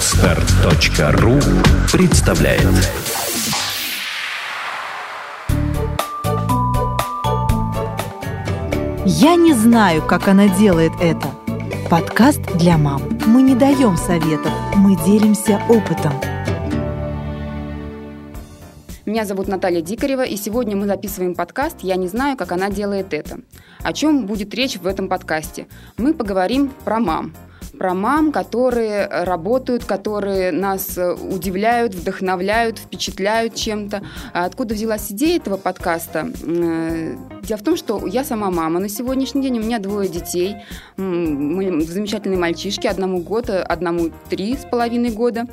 Отстар.ру представляет Я не знаю, как она делает это. Подкаст для мам. Мы не даем советов, мы делимся опытом. Меня зовут Наталья Дикарева, и сегодня мы записываем подкаст «Я не знаю, как она делает это». О чем будет речь в этом подкасте? Мы поговорим про мам, про мам, которые работают, которые нас э, удивляют, вдохновляют, впечатляют чем-то. А откуда взялась идея этого подкаста? Э, дело в том, что я сама мама на сегодняшний день, у меня двое детей, мы замечательные мальчишки, одному год, одному три с половиной года.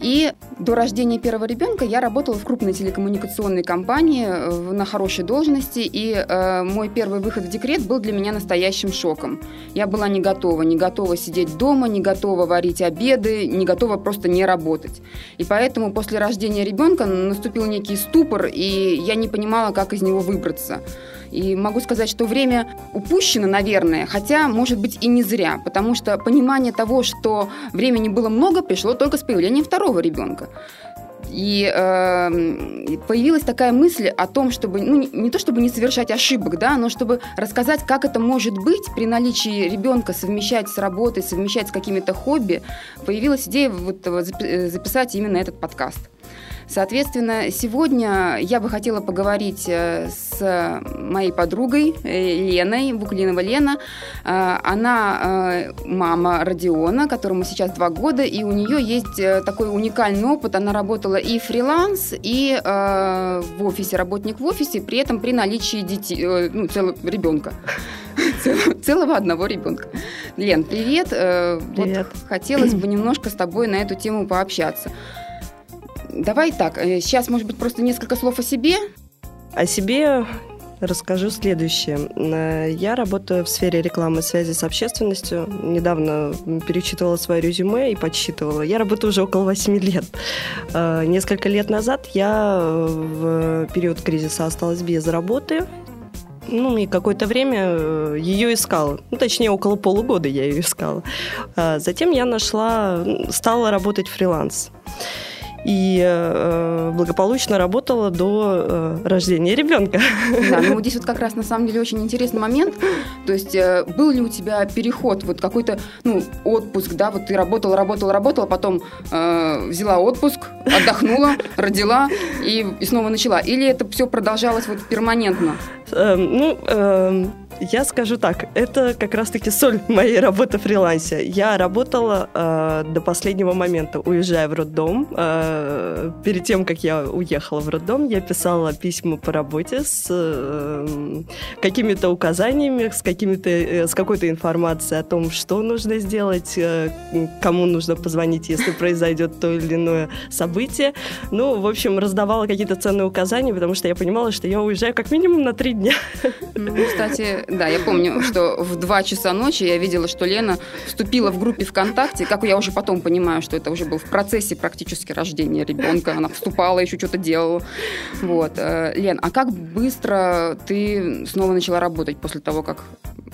И до рождения первого ребенка я работала в крупной телекоммуникационной компании э, на хорошей должности, и э, мой первый выход в декрет был для меня настоящим шоком. Я была не готова, не готова сидеть дома, не готова варить обеды, не готова просто не работать. И поэтому после рождения ребенка наступил некий ступор, и я не понимала, как из него выбраться. И могу сказать, что время упущено, наверное, хотя, может быть, и не зря, потому что понимание того, что времени было много, пришло только с появлением второго ребенка. И э, появилась такая мысль о том, чтобы, ну, не, не то чтобы не совершать ошибок, да, но чтобы рассказать, как это может быть при наличии ребенка совмещать с работой, совмещать с какими-то хобби. Появилась идея вот, записать именно этот подкаст. Соответственно, сегодня я бы хотела поговорить э, с моей подругой э, Леной, Буклинова Лена. Э, она мама Родиона, которому сейчас два года, и у нее есть такой уникальный опыт. Она работала и фриланс, и в офисе, работник в офисе, при этом при наличии детей, ну, целого ребенка целого одного ребенка. Лен, привет. Привет. Вот хотелось бы немножко с тобой на эту тему пообщаться. Давай так, э, сейчас, может быть, просто несколько слов о себе. О себе расскажу следующее. Э, я работаю в сфере рекламы связи с общественностью. Недавно перечитывала свое резюме и подсчитывала. Я работаю уже около 8 лет. Э, несколько лет назад я в период кризиса осталась без работы. Ну, и какое-то время ее искала. Ну, точнее, около полугода я ее искала. Затем я нашла, стала работать фриланс и э, благополучно работала до э, рождения ребенка. Да, ну вот здесь вот как раз на самом деле очень интересный момент. То есть э, был ли у тебя переход, вот какой-то, ну, отпуск, да, вот ты работала, работала, работала, потом э, взяла отпуск, отдохнула, родила и, и снова начала? Или это все продолжалось вот перманентно? Э, ну, э, я скажу так, это как раз-таки соль моей работы в фрилансе. Я работала э, до последнего момента, уезжая в роддом. Э, перед тем, как я уехала в роддом, я писала письма по работе с э, какими-то указаниями, с, какими-то, э, с какой-то информацией о том, что нужно сделать, э, кому нужно позвонить, если произойдет то или иное событие. Ну, в общем, раздавала какие-то ценные указания, потому что я понимала, что я уезжаю как минимум на три дня. Ну, кстати, да, я помню, что в 2 часа ночи я видела, что Лена вступила в группе ВКонтакте. Как я уже потом понимаю, что это уже был в процессе практически рождения ребенка. Она вступала, еще что-то делала. Вот. Э, Лен, а как быстро ты снова начала работать после того, как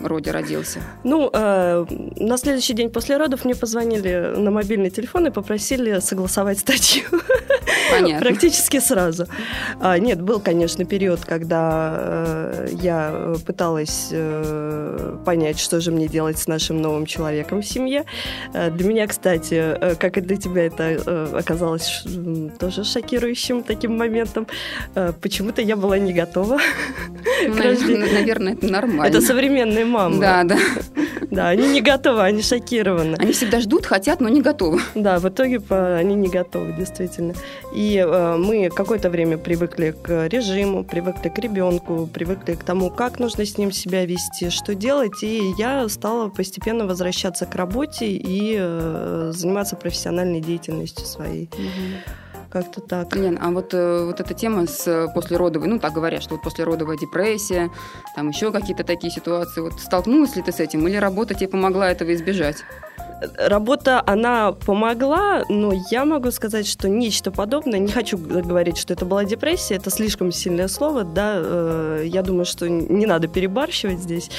Роди родился? Ну, э, на следующий день после родов мне позвонили на мобильный телефон и попросили согласовать статью. Понятно. Практически сразу. А, нет, был, конечно, период, когда э, я пыталась э, понять, что же мне делать с нашим новым человеком в семье. Э, для меня, кстати, э, как и для тебя, это э, оказалось тоже шокирующим таким моментом. Э, почему-то я была не готова ну, Наверное, это нормально. Это современные мамы. Да, да. Да, они не готовы, они шокированы. Они всегда ждут, хотят, но не готовы. Да, в итоге они не готовы, действительно. И э, мы какое-то время привыкли к режиму, привыкли к ребенку, привыкли к тому, как нужно с ним себя вести, что делать. И я стала постепенно возвращаться к работе и э, заниматься профессиональной деятельностью своей. Угу. Как-то так. Лен, а вот, э, вот эта тема с э, послеродовой, ну, так говорят, что вот послеродовая депрессия, там еще какие-то такие ситуации. Вот столкнулась ли ты с этим, или работа тебе помогла этого избежать? Работа, она помогла, но я могу сказать, что нечто подобное, не хочу говорить, что это была депрессия, это слишком сильное слово, да, э, я думаю, что не надо перебарщивать здесь.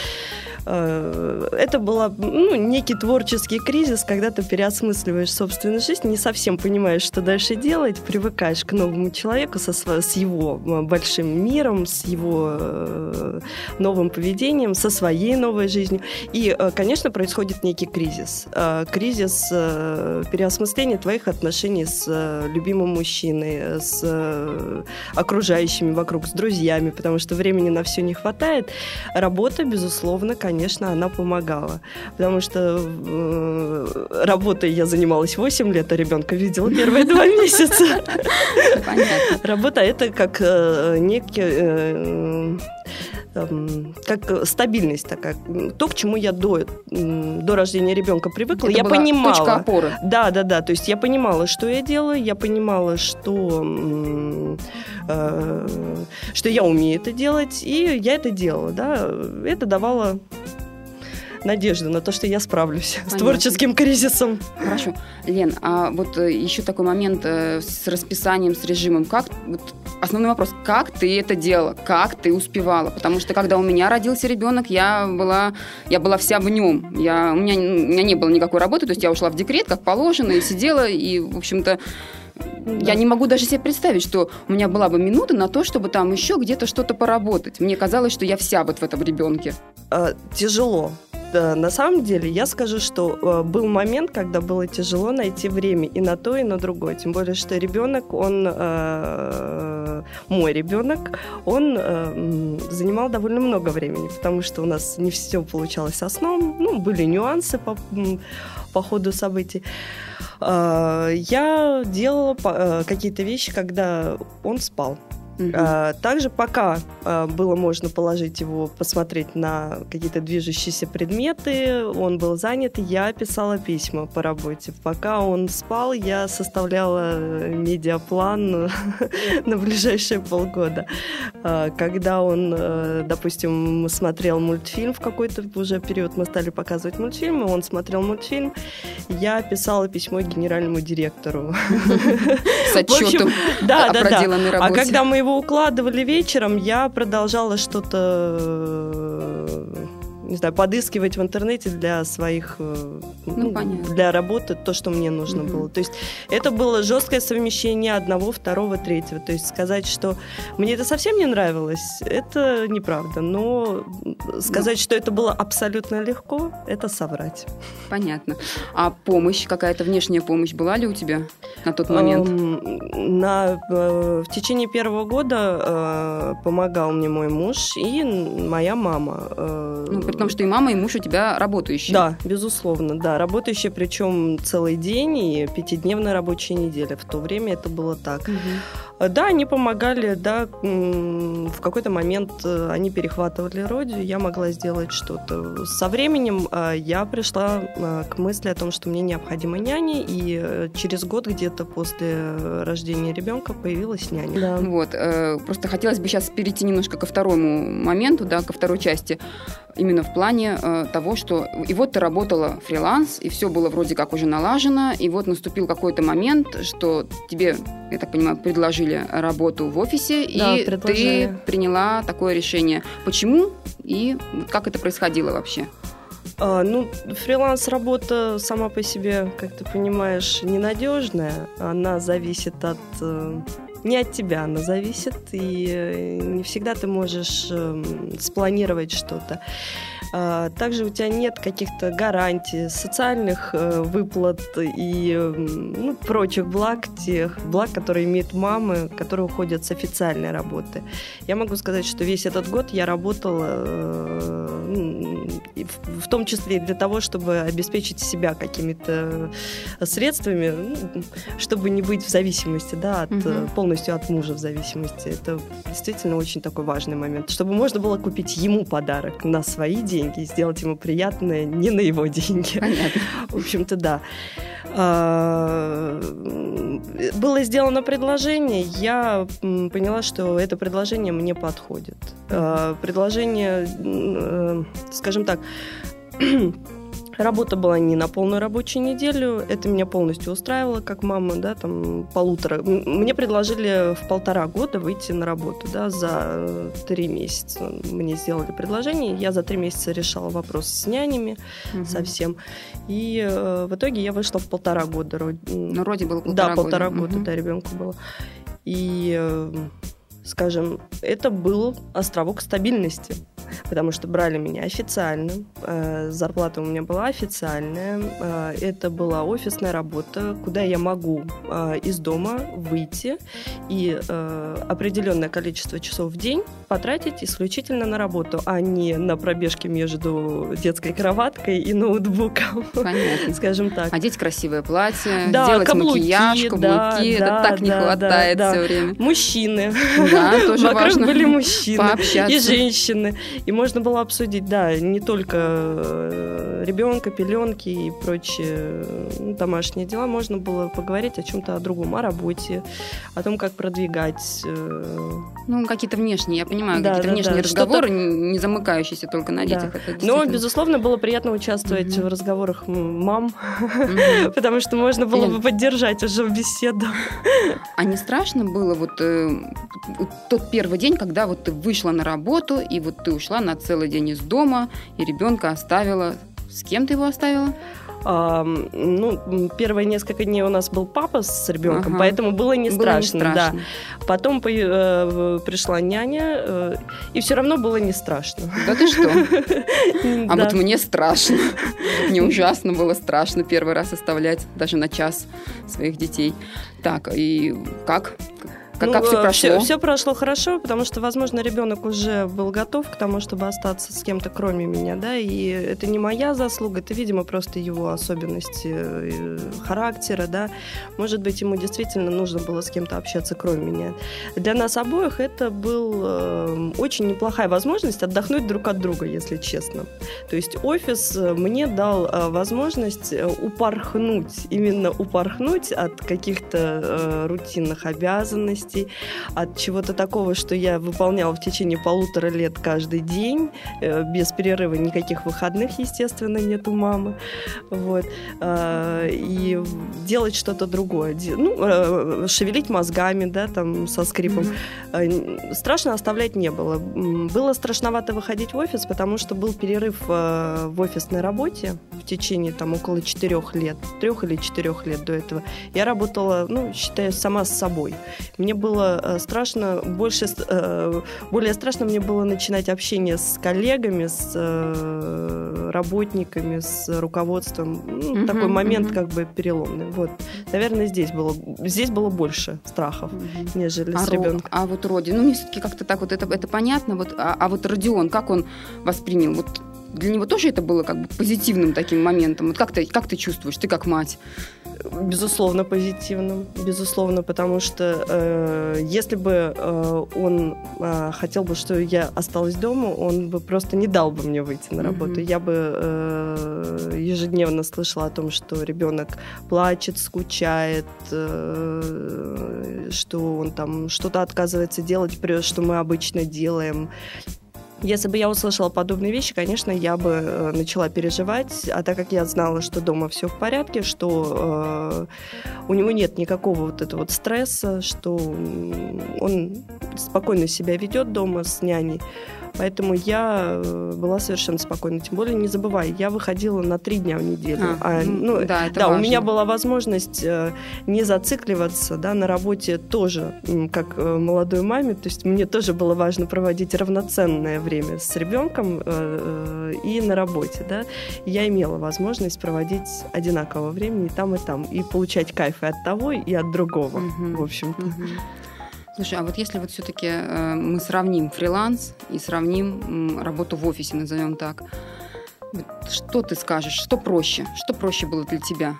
Э, это был ну, некий творческий кризис, когда ты переосмысливаешь собственную жизнь, не совсем понимаешь, что дальше делать, привыкаешь к новому человеку со, с его э, большим миром, с его э, новым поведением, со своей новой жизнью. И, конечно, происходит некий кризис. Кризис переосмысления твоих отношений с любимым мужчиной, с окружающими вокруг, с друзьями, потому что времени на все не хватает. Работа, безусловно, конечно, она помогала. Потому что э, работой я занималась 8 лет, а ребенка видела первые два месяца. Работа это как э, некий э, эм, как стабильность такая. То, к чему я до, до рождения ребенка привыкла, Это я была понимала. Точка опоры. Да, да, да. То есть я понимала, что я делаю, я понимала, что, э, что я умею это делать, и я это делала. Да. Это давало надежды на то, что я справлюсь Понятно. с творческим кризисом. Хорошо. Лен, а вот э, еще такой момент э, с расписанием, с режимом. Как, вот основной вопрос, как ты это делала? Как ты успевала? Потому что когда у меня родился ребенок, я была, я была вся в нем. Я, у, меня, у меня не было никакой работы, то есть я ушла в декрет, как положено, и сидела, и, в общем-то, да. Я не могу даже себе представить, что у меня была бы минута на то, чтобы там еще где-то что-то поработать. Мне казалось, что я вся вот в этом ребенке. А, тяжело на самом деле я скажу, что э, был момент, когда было тяжело найти время и на то, и на другое. Тем более, что ребенок, он э, мой ребенок, он э, занимал довольно много времени, потому что у нас не все получалось со сном, ну, были нюансы по, по ходу событий. Я делала какие-то вещи, когда он спал. Угу. Также пока а, было можно положить его, посмотреть на какие-то движущиеся предметы, он был занят, я писала письма по работе. Пока он спал, я составляла медиаплан на ближайшие полгода. А, когда он, э, допустим, смотрел мультфильм в какой-то уже период, мы стали показывать мультфильмы, он смотрел мультфильм, я писала письмо генеральному директору. С отчетом да, да, да. А когда мы его укладывали вечером, я продолжала что-то э, не знаю, подыскивать в интернете для своих, э, ну, ну для работы то, что мне нужно угу. было. То есть это было жесткое совмещение одного, второго, третьего. То есть сказать, что мне это совсем не нравилось, это неправда. Но сказать, ну. что это было абсолютно легко, это соврать. Понятно. А помощь, какая-то внешняя помощь была ли у тебя на тот момент? На, э, в течение первого года э, помогал мне мой муж и моя мама. Ну, при том, что и мама, и муж у тебя работающие. Да, безусловно, да. Работающие, причем целый день и пятидневная рабочая неделя. В то время это было так. Угу. Да, они помогали, да, в какой-то момент э, они перехватывали родию, я могла сделать что-то. Со временем э, я пришла э, к мысли о том, что мне необходима няня, и через год где-то после рождения ребенка появилась няня. Да. Вот, просто хотелось бы сейчас перейти немножко ко второму моменту, да, ко второй части именно в плане того, что и вот ты работала фриланс, и все было вроде как уже налажено, и вот наступил какой-то момент, что тебе, я так понимаю, предложили работу в офисе, да, и ты приняла такое решение. Почему и как это происходило вообще? А, ну, фриланс-работа сама по себе, как ты понимаешь, ненадежная. Она зависит от э, не от тебя она зависит, и э, не всегда ты можешь эм, спланировать что-то. А, также у тебя нет каких-то гарантий, социальных э, выплат и эм, ну, прочих благ, тех благ, которые имеют мамы, которые уходят с официальной работы. Я могу сказать, что весь этот год я работала э, в том числе и для того, чтобы обеспечить себя какими-то средствами, ну, чтобы не быть в зависимости, да, от, угу. Полностью от мужа в зависимости. Это действительно очень такой важный момент, чтобы можно было купить ему подарок на свои деньги, деньги и сделать ему приятное не на его деньги. Понятно. В общем-то, да. А, было сделано предложение, я поняла, что это предложение мне подходит. А, предложение, э, скажем так, Работа была не на полную рабочую неделю, это меня полностью устраивало, как мама, да, там полутора. Мне предложили в полтора года выйти на работу, да, за э, три месяца мне сделали предложение, я за три месяца решала вопрос с нянями угу. совсем, и э, в итоге я вышла в полтора года. Ну, вроде было полтора. Да, полтора года, года угу. да, ребенку было. И, э, скажем, это был островок стабильности потому что брали меня официально, э, зарплата у меня была официальная, э, это была офисная работа, куда я могу э, из дома выйти и определенное количество часов в день потратить исключительно на работу, а не на пробежки между детской кроваткой и ноутбуком. Понятно. Скажем так. Одеть красивое платье, да, сделать каблуки, макияж, каблуки. Да, это да, так не да, хватает да, все время. Мужчины. Да, тоже Вокруг важно. были мужчины. Пообщаться. И женщины. И можно было обсудить, да, не только э, ребенка, пеленки и прочие ну, домашние дела. Можно было поговорить о чем-то о другом, о работе, о том, как продвигать. Э, ну, какие-то внешние, я понимаю, да, какие-то да, внешние да. разговоры, не замыкающиеся только на детях. Да. Это Но, безусловно, было приятно участвовать mm-hmm. в разговорах мам, mm-hmm. потому что можно было бы поддержать уже беседу. А не страшно было вот э, тот первый день, когда вот ты вышла на работу, и вот ты ушла на целый день из дома, и ребенка оставила. С кем ты его оставила? А, ну, первые несколько дней у нас был папа с ребенком, ага. поэтому было не было страшно. Не страшно. Да. Потом по, э, пришла няня, э, и все равно было не страшно. Да ты что? А вот мне страшно. Мне ужасно было страшно первый раз оставлять даже на час своих детей. Так, и как? Как, ну, как все э, прошло? Все, все прошло хорошо, потому что, возможно, ребенок уже был готов к тому, чтобы остаться с кем-то, кроме меня, да, и это не моя заслуга, это, видимо, просто его особенности э, характера, да. Может быть, ему действительно нужно было с кем-то общаться, кроме меня. Для нас обоих это был э, очень неплохая возможность отдохнуть друг от друга, если честно. То есть офис мне дал возможность упорхнуть, именно упорхнуть от каких-то рутинных обязанностей, обязанностей, от чего-то такого, что я выполняла в течение полутора лет каждый день, э, без перерыва, никаких выходных, естественно, нет у мамы. Вот. А, и делать что-то другое. Ну, э, шевелить мозгами, да, там, со скрипом. Mm-hmm. Страшно оставлять не было. Было страшновато выходить в офис, потому что был перерыв в офисной работе в течение там около четырех лет, трех или четырех лет до этого. Я работала, ну, считаю, сама с собой. Мне было э, страшно, больше, э, более страшно мне было начинать общение с коллегами, с э, работниками, с руководством. Ну, uh-huh, такой момент uh-huh. как бы переломный. Вот. Наверное, здесь было, здесь было больше страхов, uh-huh. нежели а с ребенком. А вот Роди, ну мне все-таки как-то так вот это, это понятно. Вот, а, а вот Родион, как он воспринял? Вот для него тоже это было как бы позитивным таким моментом. Вот как ты, как ты чувствуешь, ты как мать? Безусловно, позитивным. Безусловно, потому что э, если бы э, он э, хотел бы, что я осталась дома, он бы просто не дал бы мне выйти на работу. Mm-hmm. Я бы э, ежедневно слышала о том, что ребенок плачет, скучает, э, что он там что-то отказывается делать, что мы обычно делаем. Если бы я услышала подобные вещи, конечно, я бы э, начала переживать, а так как я знала, что дома все в порядке, что э, у него нет никакого вот этого вот стресса, что он спокойно себя ведет дома с няней, Поэтому я э, была совершенно спокойна. Тем более, не забывай, я выходила на три дня в неделю. А, а, ну, да, это да у меня была возможность э, не зацикливаться да, на работе тоже, как э, молодой маме. То есть мне тоже было важно проводить равноценное время с ребенком и на работе. Да. Я имела возможность проводить одинаково времени и там, и там. И получать кайф и от того, и от другого, угу, в общем-то. Угу. Слушай, а вот если вот все-таки э, мы сравним фриланс и сравним работу в офисе, назовем так, вот что ты скажешь, что проще, что проще было для тебя?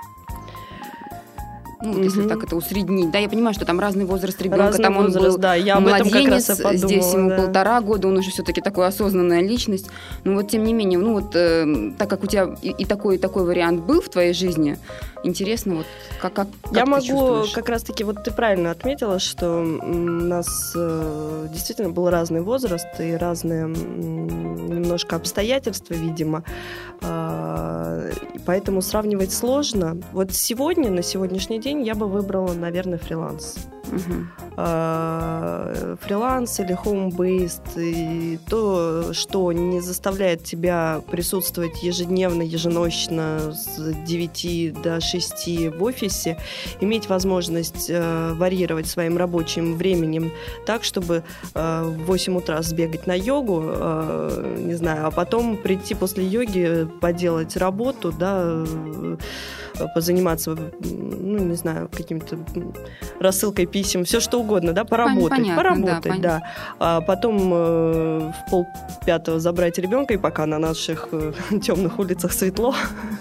Ну, вот угу. если так это усреднить. Да, я понимаю, что там разный возраст ребенка, разный там он возраст, был да, я младенец, об этом как раз и подумала, здесь ему да. полтора года, он уже все-таки такой осознанная личность. Но вот тем не менее, ну вот э, так как у тебя и, и такой, и такой вариант был в твоей жизни, интересно, вот как, как, как Я могу как раз-таки, вот ты правильно отметила, что у нас э, действительно был разный возраст и разные м, немножко обстоятельства, видимо. И поэтому сравнивать сложно. Вот сегодня, на сегодняшний день, я бы выбрала, наверное, фриланс. А, фриланс или home-based, и то, что не заставляет тебя присутствовать ежедневно, еженочно с 9 до 6 в офисе, иметь возможность э, варьировать своим рабочим временем так, чтобы э, в 8 утра сбегать на йогу, э, не знаю, а потом прийти после йоги, поделать работу, да, позаниматься, ну, не знаю, каким-то рассылкой писем, все что угодно, да, поработать, понятно, да, поработать, да. А потом э, в пол пятого забрать ребенка, и пока на наших темных улицах светло,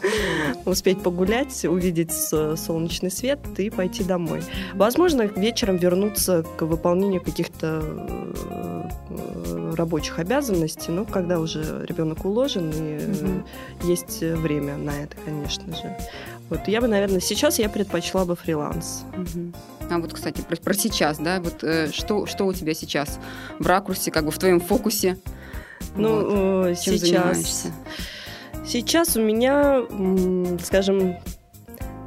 успеть погулять, увидеть солнечный свет и пойти домой. Возможно, вечером вернуться к выполнению каких-то э, э, рабочих обязанностей, но когда уже ребенок уложен и э, есть время на это, конечно же. Вот я бы, наверное, сейчас я предпочла бы фриланс. А вот, кстати, про, про сейчас, да, вот э, что, что у тебя сейчас в ракурсе, как бы в твоем фокусе? Вот. Ну, э, Чем сейчас, занимаешься? сейчас у меня, скажем,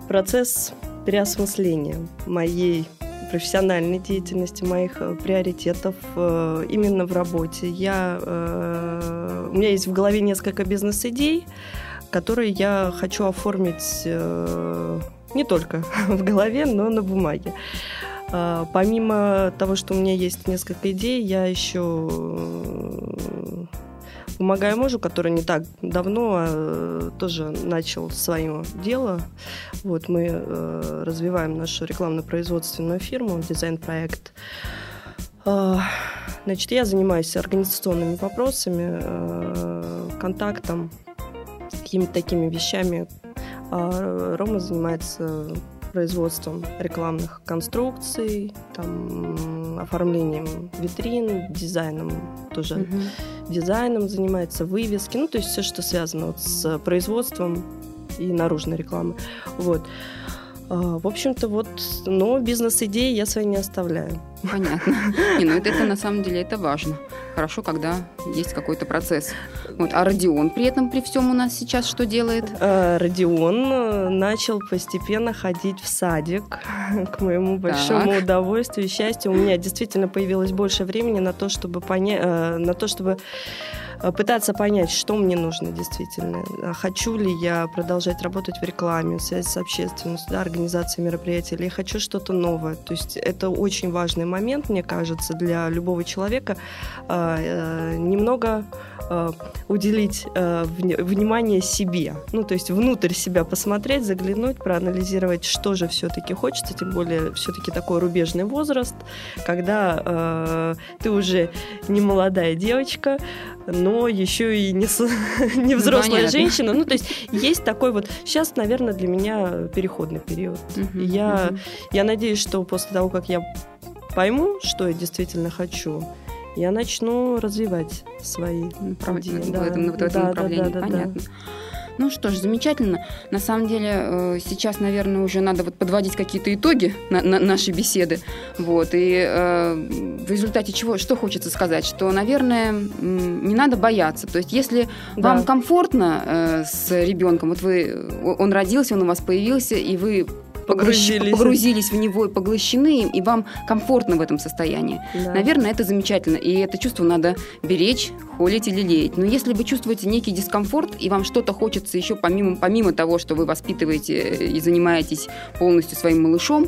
процесс переосмысления моей профессиональной деятельности, моих э, приоритетов э, именно в работе. Я, э, у меня есть в голове несколько бизнес-идей, которые я хочу оформить э, не только в голове, но на бумаге. А, Помимо того, что у меня есть несколько идей, я еще э, помогаю мужу, который не так давно э, тоже начал свое дело. Вот мы э, развиваем нашу рекламно-производственную фирму, дизайн-проект. А, Значит, я занимаюсь организационными вопросами, контактом, какими-то такими вещами. А Рома занимается производством рекламных конструкций, там, оформлением витрин, дизайном тоже Мгм. дизайном занимается, вывески, ну, то есть все, что связано вот с производством и наружной рекламы. Вот. А, В общем-то, вот, но бизнес-идеи я свои не оставляю. Понятно. Не, ну это, это на самом деле это важно. Хорошо, когда есть какой-то процесс. Вот, а Родион при этом, при всем у нас сейчас что делает? А, Родион э, начал постепенно ходить в садик, к моему большому Так. удовольствию и счастью. У меня действительно появилось больше времени на то, чтобы понять, на то, чтобы э, пытаться понять, что мне нужно действительно. А Хочу ли я продолжать работать в рекламе, в связи с общественностью, да, организацией мероприятий, или я хочу что-то новое. То есть это очень важный момент, мне кажется, для любого человека а, э, немного э, уделить э, вни- внимание себе. Ну, то есть внутрь себя посмотреть, заглянуть, проанализировать, что же все-таки хочется, тем более все-таки такой рубежный возраст, когда э, ты уже не молодая девочка, но еще и не, не взрослая понятно. женщина. Ну, то есть есть такой вот... Сейчас, наверное, для меня переходный период. Мгм, Я, мгм. я надеюсь, что после того, как я пойму, что я действительно хочу, я начну развивать свои идеи. в Да, этом, в да, этом да, направлении. да, да, да. Понятно. Ну что ж, замечательно. На самом деле, э, сейчас, наверное, уже надо вот подводить какие-то итоги на, на- нашей беседы. Вот. И э, в результате чего, что хочется сказать? Что, наверное, не надо бояться. То есть, если Да. вам комфортно э, с ребенком, вот вы, он родился, он у вас появился, и вы погрузились, Погрузились. в него и поглощены, им, и вам комфортно в этом состоянии. Да. Наверное, это замечательно, и это чувство надо беречь, холить или лелеять. Но если вы чувствуете некий дискомфорт, и вам что-то хочется еще помимо, помимо того, что вы воспитываете и занимаетесь полностью своим малышом,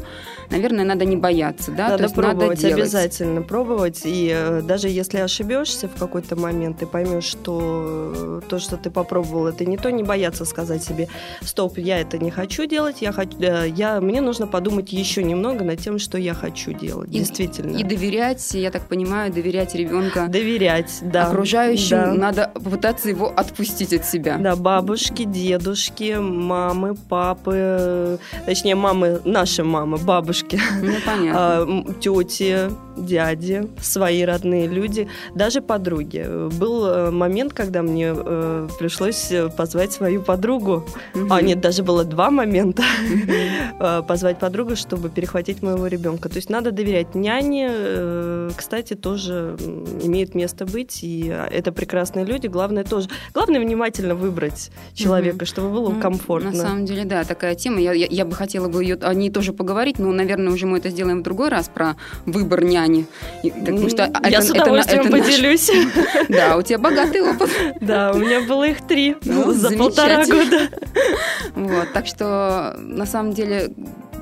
наверное, надо не бояться, да, надо то есть пробовать, надо делать. обязательно пробовать. И э, даже если ошибешься в какой-то момент, ты поймешь, что э, то, что ты попробовал, это не то, не бояться сказать себе, стоп, я это не хочу делать, я, хочу, э, я я, мне нужно подумать еще немного над тем, что я хочу делать, И- действительно. И доверять, я так понимаю, доверять ребенка Доверять, да. окружающим, Да. надо попытаться его отпустить от себя. Да, бабушки, дедушки, мамы, папы, точнее, мамы, наши мамы, бабушки, Ну, понятно. а, тети, дяди, свои родные люди, даже подруги. Был э, момент, когда мне э, пришлось э, позвать свою подругу. Мгм. А, нет, даже было два момента. Э, Позвать подругу, чтобы перехватить моего ребенка. То есть надо доверять няне. э, Кстати, тоже имеет место быть. И э, это прекрасные люди. Главное тоже. Главное внимательно выбрать человека, чтобы было Ну, комфортно. На самом деле, да, такая тема. Я, я, я бы хотела бы ее, о ней тоже поговорить, но, наверное, уже мы это сделаем в другой раз про выбор няни. Потому что М, это- Я с это удовольствием это наш- поделюсь. Да, у тебя богатый опыт. Да, у меня было их три Ну, за полтора года. Вот, так что, на самом деле,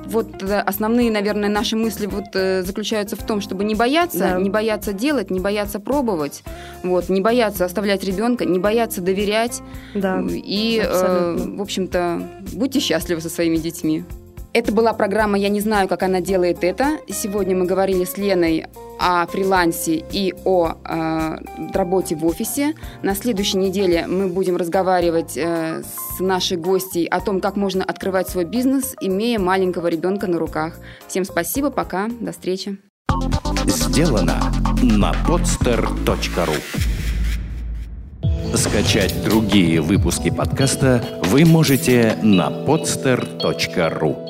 вот э, основные, наверное, наши мысли вот э, заключаются в том, чтобы не бояться, Да. не бояться делать, не бояться пробовать, вот, не бояться оставлять ребенка, не бояться доверять. Да. И, э, в общем-то, будьте счастливы со своими детьми. Это была программа «Я не знаю, как она делает это». Сегодня мы говорили с Леной о фрилансе и о э, работе в офисе. На следующей неделе мы будем разговаривать э, с нашей гостьей о том, как можно открывать свой бизнес, имея маленького ребенка на руках. Всем спасибо, пока, до встречи. Сделано на podster.ru Скачать другие выпуски подкаста вы можете на podster.ru